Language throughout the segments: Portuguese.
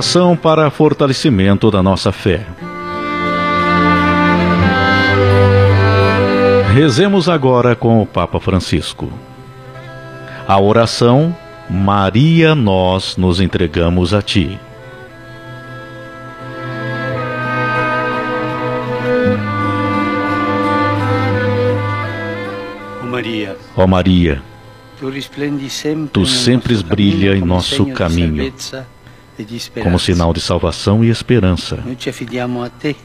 Oração para fortalecimento da nossa fé. Rezemos agora com o Papa Francisco. A oração Maria, nós nos entregamos a Ti. Maria, Ó Maria, tu sempre brilha em nosso caminho como sinal de salvação e esperança.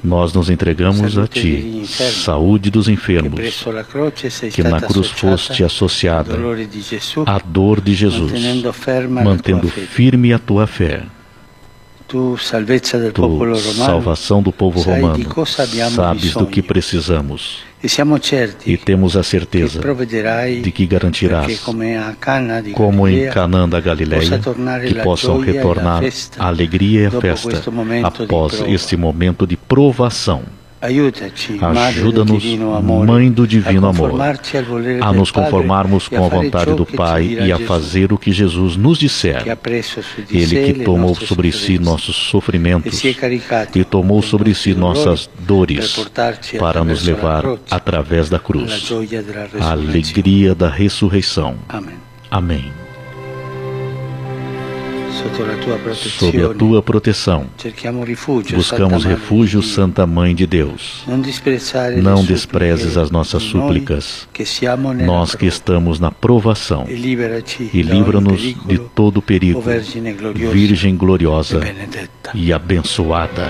Nós nos entregamos a Ti, saúde dos enfermos, que na cruz foste associada à dor de Jesus, mantendo firme a Tua fé. Tu, salvação do povo romano, sabes do que precisamos. E temos a certeza de que garantirás, como em Canaã da Galileia, que possam retornar a alegria e a festa após este momento de provação. Ajuda-nos, Mãe do Divino Amor, a nos conformarmos com a vontade do Pai e a fazer o que Jesus nos disser. Ele que tomou sobre si nossos sofrimentos e tomou sobre si nossas dores para nos levar através da cruz à alegria da ressurreição. Amém. Sob a tua proteção, buscamos refúgio, Santa Mãe de Deus. Não desprezes as nossas súplicas, nós que estamos na provação, e livra-nos de todo perigo, Virgem gloriosa e abençoada.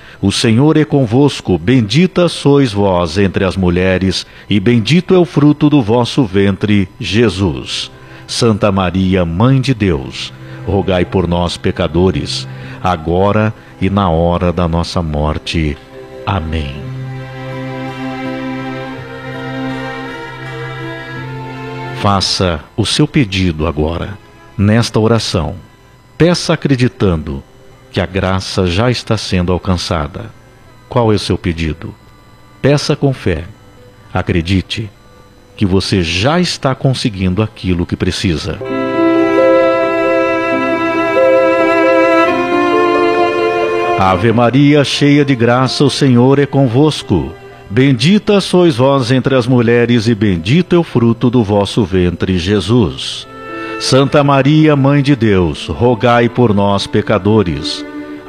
o Senhor é convosco, bendita sois vós entre as mulheres, e bendito é o fruto do vosso ventre, Jesus. Santa Maria, Mãe de Deus, rogai por nós, pecadores, agora e na hora da nossa morte. Amém. Faça o seu pedido agora, nesta oração. Peça acreditando que a graça já está sendo alcançada. Qual é o seu pedido? Peça com fé. Acredite que você já está conseguindo aquilo que precisa. Ave Maria, cheia de graça, o Senhor é convosco. Bendita sois vós entre as mulheres, e bendito é o fruto do vosso ventre, Jesus. Santa Maria, Mãe de Deus, rogai por nós, pecadores,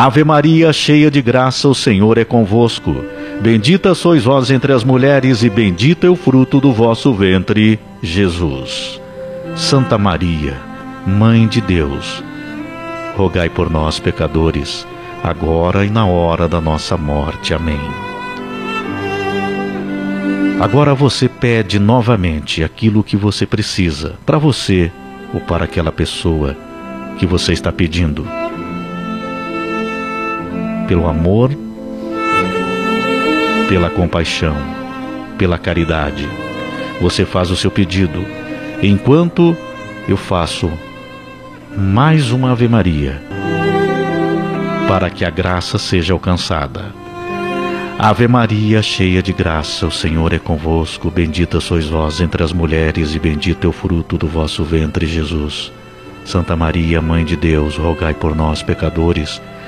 Ave Maria, cheia de graça, o Senhor é convosco. Bendita sois vós entre as mulheres, e bendito é o fruto do vosso ventre, Jesus. Santa Maria, Mãe de Deus, rogai por nós, pecadores, agora e na hora da nossa morte. Amém. Agora você pede novamente aquilo que você precisa, para você ou para aquela pessoa que você está pedindo. Pelo amor, pela compaixão, pela caridade. Você faz o seu pedido, enquanto eu faço mais uma Ave Maria, para que a graça seja alcançada. Ave Maria, cheia de graça, o Senhor é convosco, bendita sois vós entre as mulheres, e bendito é o fruto do vosso ventre, Jesus. Santa Maria, Mãe de Deus, rogai por nós, pecadores,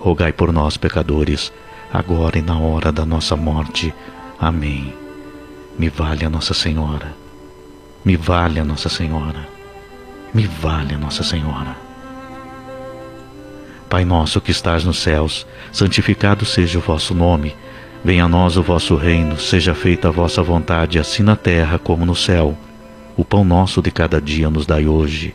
rogai por nós, pecadores, agora e na hora da nossa morte. Amém. Me valha Nossa Senhora. Me valha Nossa Senhora. Me valha Nossa Senhora. Pai nosso que estás nos céus, santificado seja o vosso nome. Venha a nós o vosso reino, seja feita a vossa vontade, assim na terra como no céu. O pão nosso de cada dia nos dai hoje.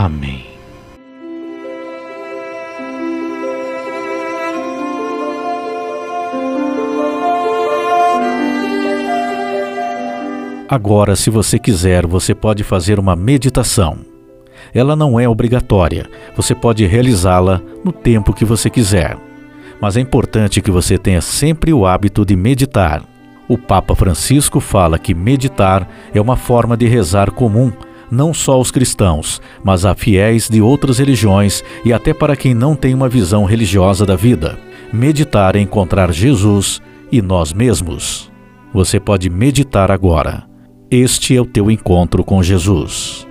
Amém. Agora, se você quiser, você pode fazer uma meditação ela não é obrigatória, você pode realizá-la no tempo que você quiser. Mas é importante que você tenha sempre o hábito de meditar. O Papa Francisco fala que meditar é uma forma de rezar comum, não só aos cristãos, mas a fiéis de outras religiões e até para quem não tem uma visão religiosa da vida. Meditar é encontrar Jesus e nós mesmos. Você pode meditar agora. Este é o teu encontro com Jesus.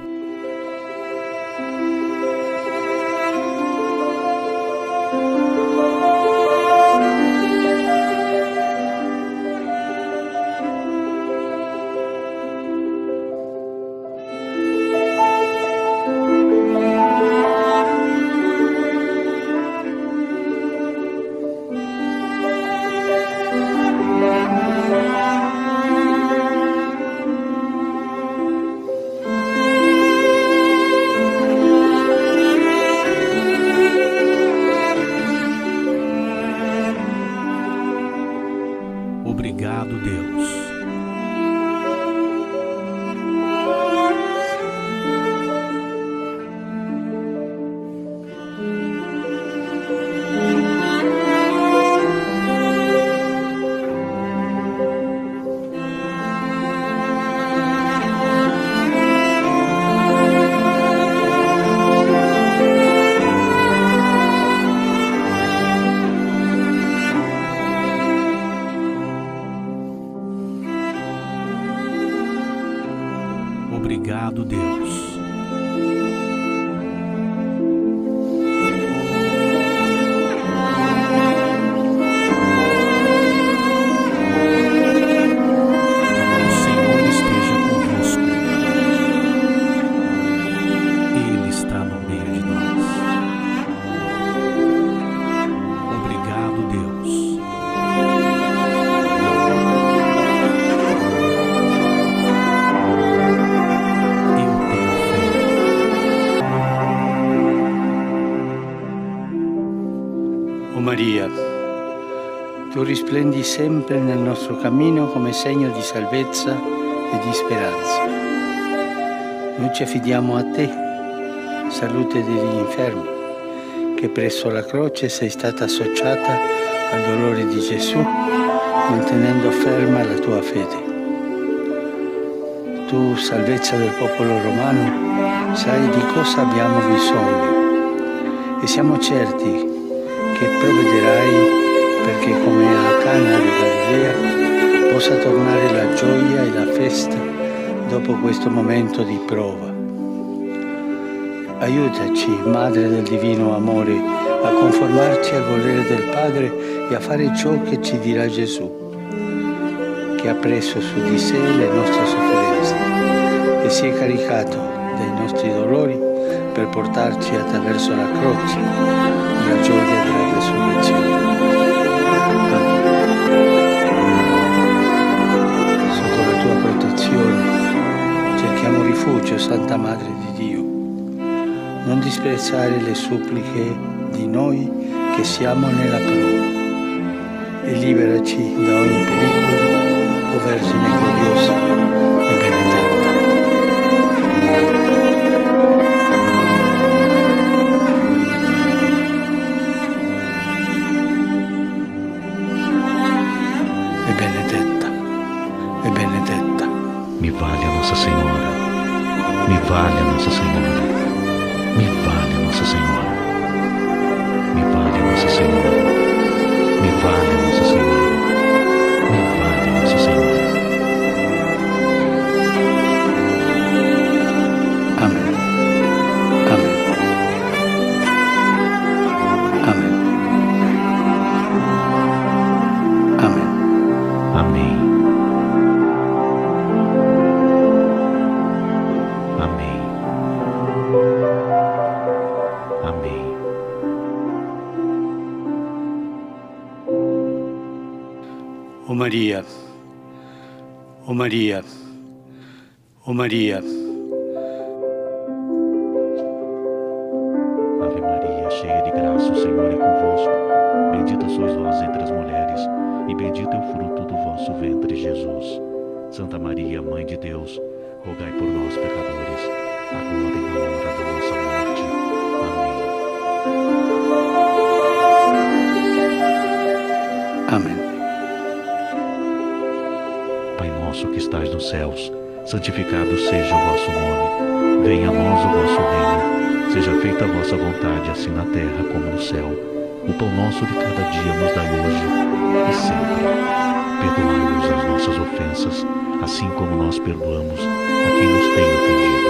Risplendi sempre nel nostro cammino come segno di salvezza e di speranza. Noi ci affidiamo a te, salute degli infermi, che presso la croce sei stata associata al dolore di Gesù, mantenendo ferma la tua fede. Tu, salvezza del popolo romano, sai di cosa abbiamo bisogno e siamo certi che provvederai perché come a Cana di Galilea possa tornare la gioia e la festa dopo questo momento di prova. Aiutaci, Madre del Divino Amore, a conformarci al volere del Padre e a fare ciò che ci dirà Gesù, che ha preso su di sé le nostre sofferenze e si è caricato dei nostri dolori per portarci attraverso la croce la gioia della resurrezione. Rifugio, Santa Madre di Dio. Non disprezzare le suppliche di noi che siamo nella prova e liberaci da ogni pericolo, o Vergine gloriosa e benedetta. E benedetta, e benedetta. Mi valha Nossa Senhora. Me valha Nossa Senhora. Maria, ó Maria, ó Maria, assim na terra como no céu. O pão nosso de cada dia nos dai hoje e sempre. Perdoai-nos as nossas ofensas, assim como nós perdoamos a quem nos tem ofendido.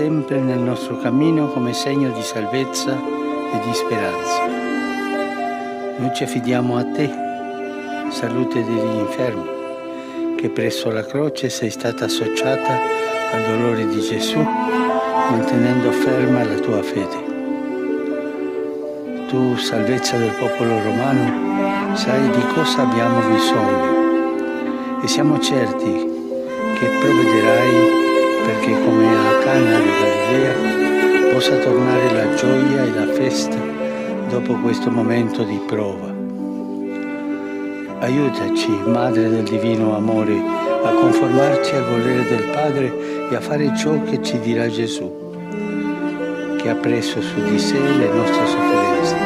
Sempre nel nostro cammino come segno di salvezza e di speranza. Noi ci affidiamo a te, salute degli infermi, che presso la croce sei stata associata al dolore di Gesù, mantenendo ferma la tua fede. Tu, salvezza del popolo romano, sai di cosa abbiamo bisogno e siamo certi che provvederai perché come a Cana di Galilea possa tornare la gioia e la festa dopo questo momento di prova. Aiutaci, Madre del Divino Amore, a conformarci al volere del Padre e a fare ciò che ci dirà Gesù, che ha preso su di sé le nostre sofferenze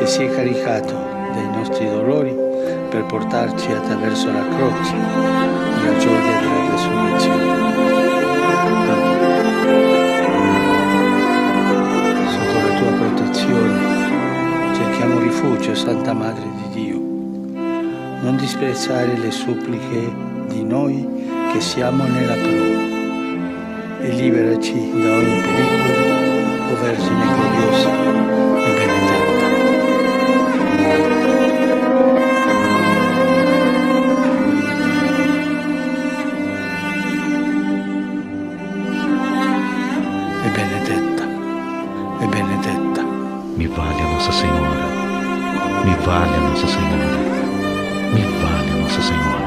e si è caricato dei nostri dolori per portarci attraverso la croce la gioia della resurrezione. Rifugio, Santa Madre di Dio. Non disprezzare le suppliche di noi che siamo nella prova e liberaci da ogni pericolo, o Vergine gloriosa e benedetta. Valha Nossa Senhora. Me valha Nossa Senhora.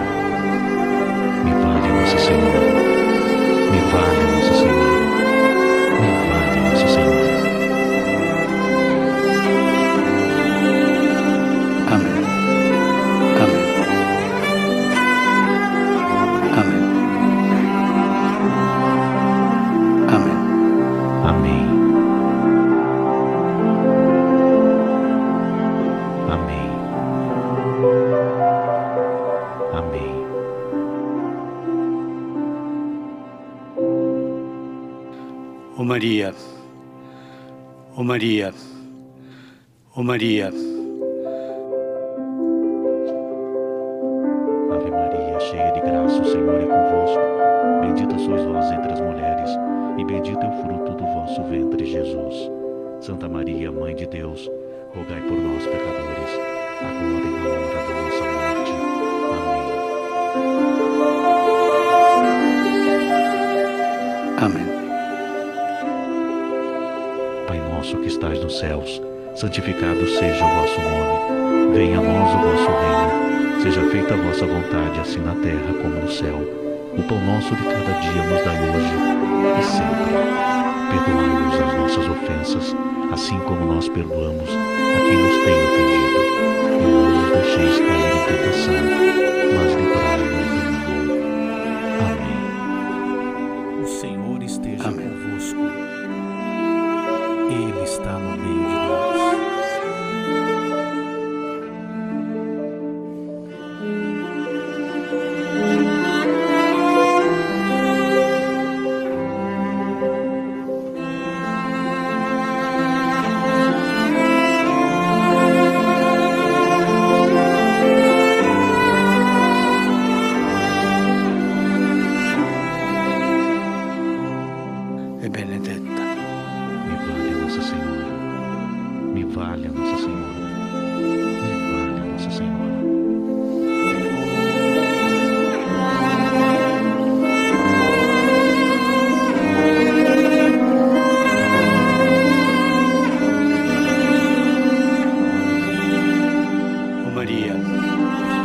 Maria, o Maria, santificado seja o vosso nome. Venha a nós o vosso reino. Seja feita a vossa vontade, assim na terra como no céu. O pão nosso de cada dia nos dai hoje e sempre. Perdoai-nos as nossas ofensas, assim como nós perdoamos a quem nos tem ofendido. E não nos deixeis cair em tentação,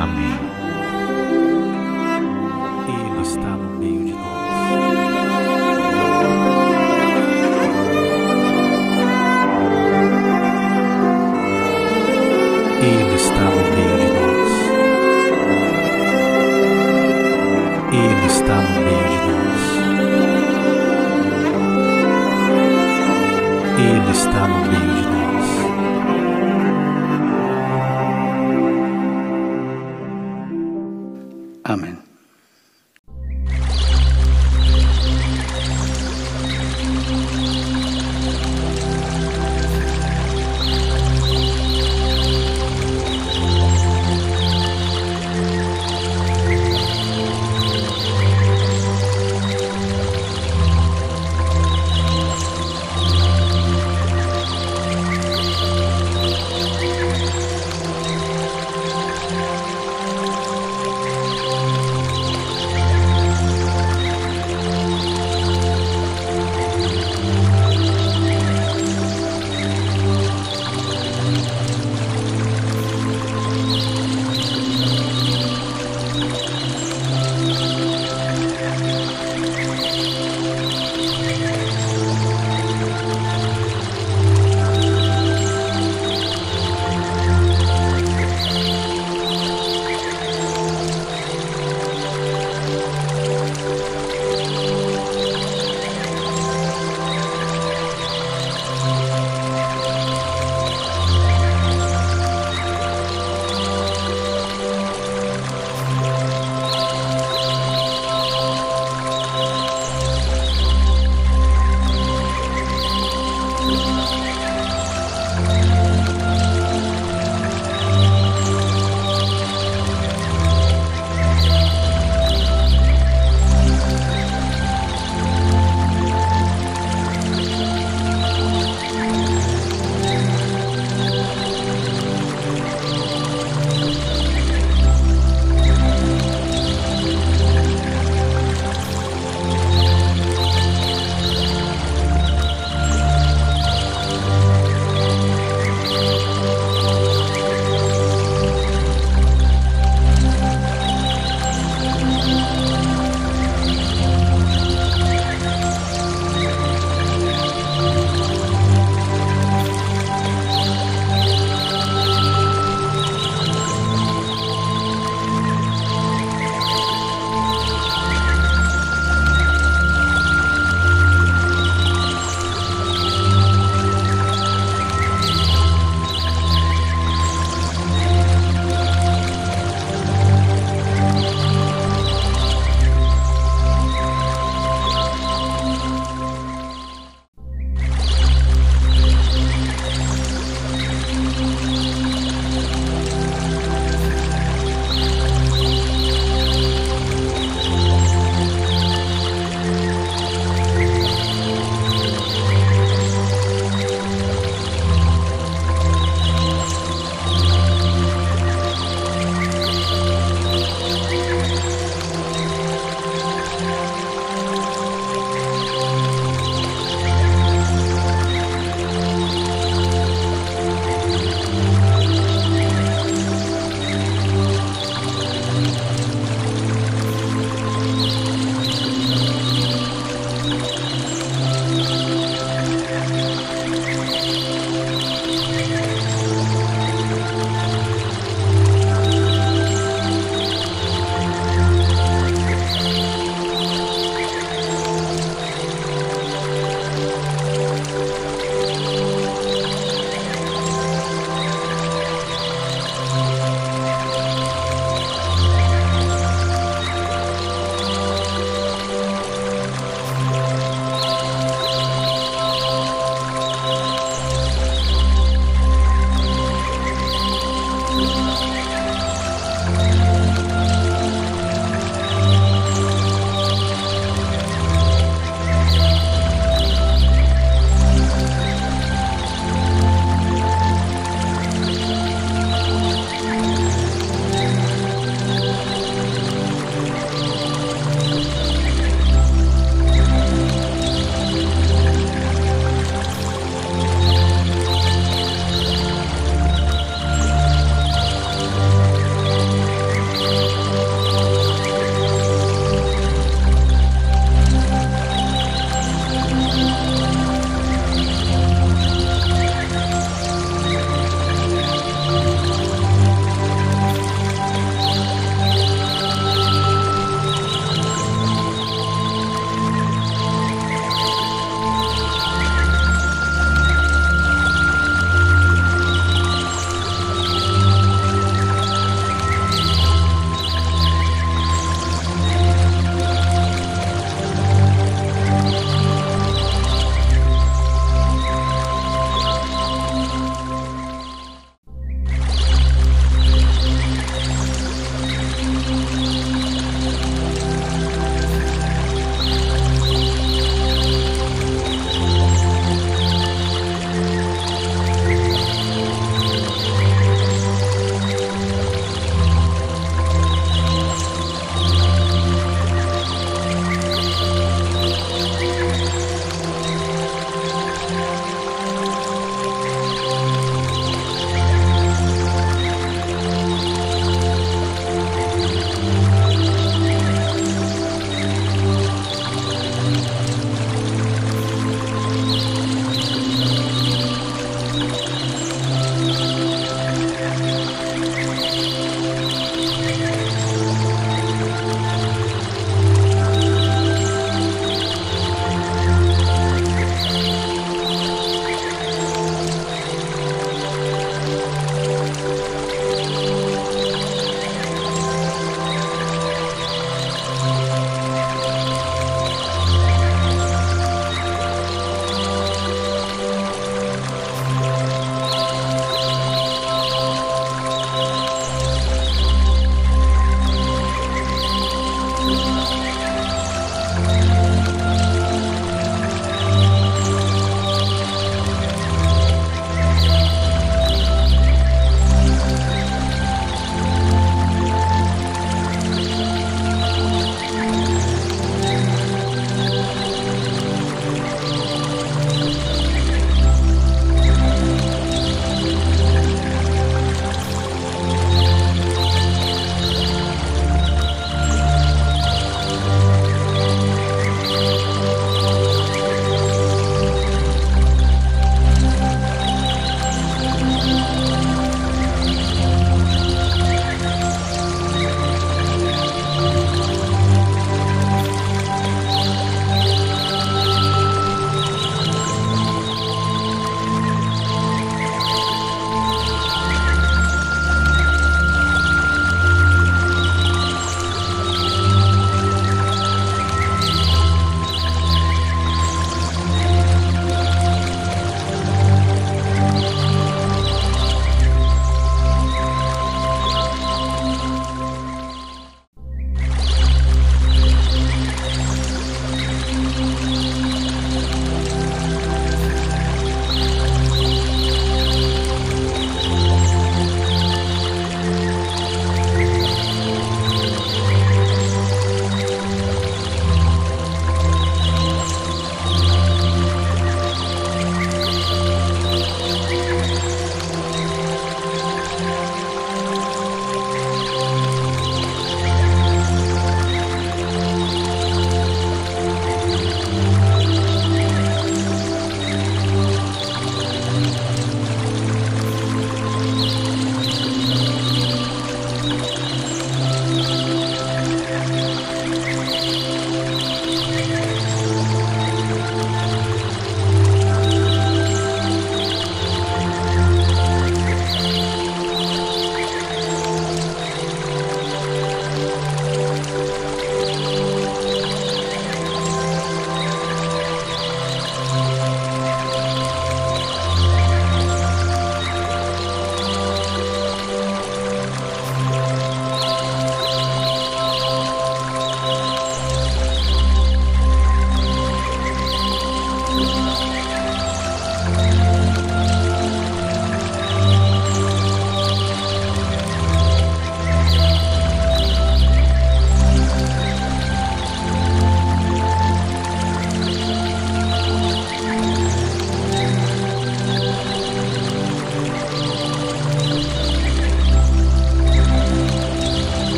Amém.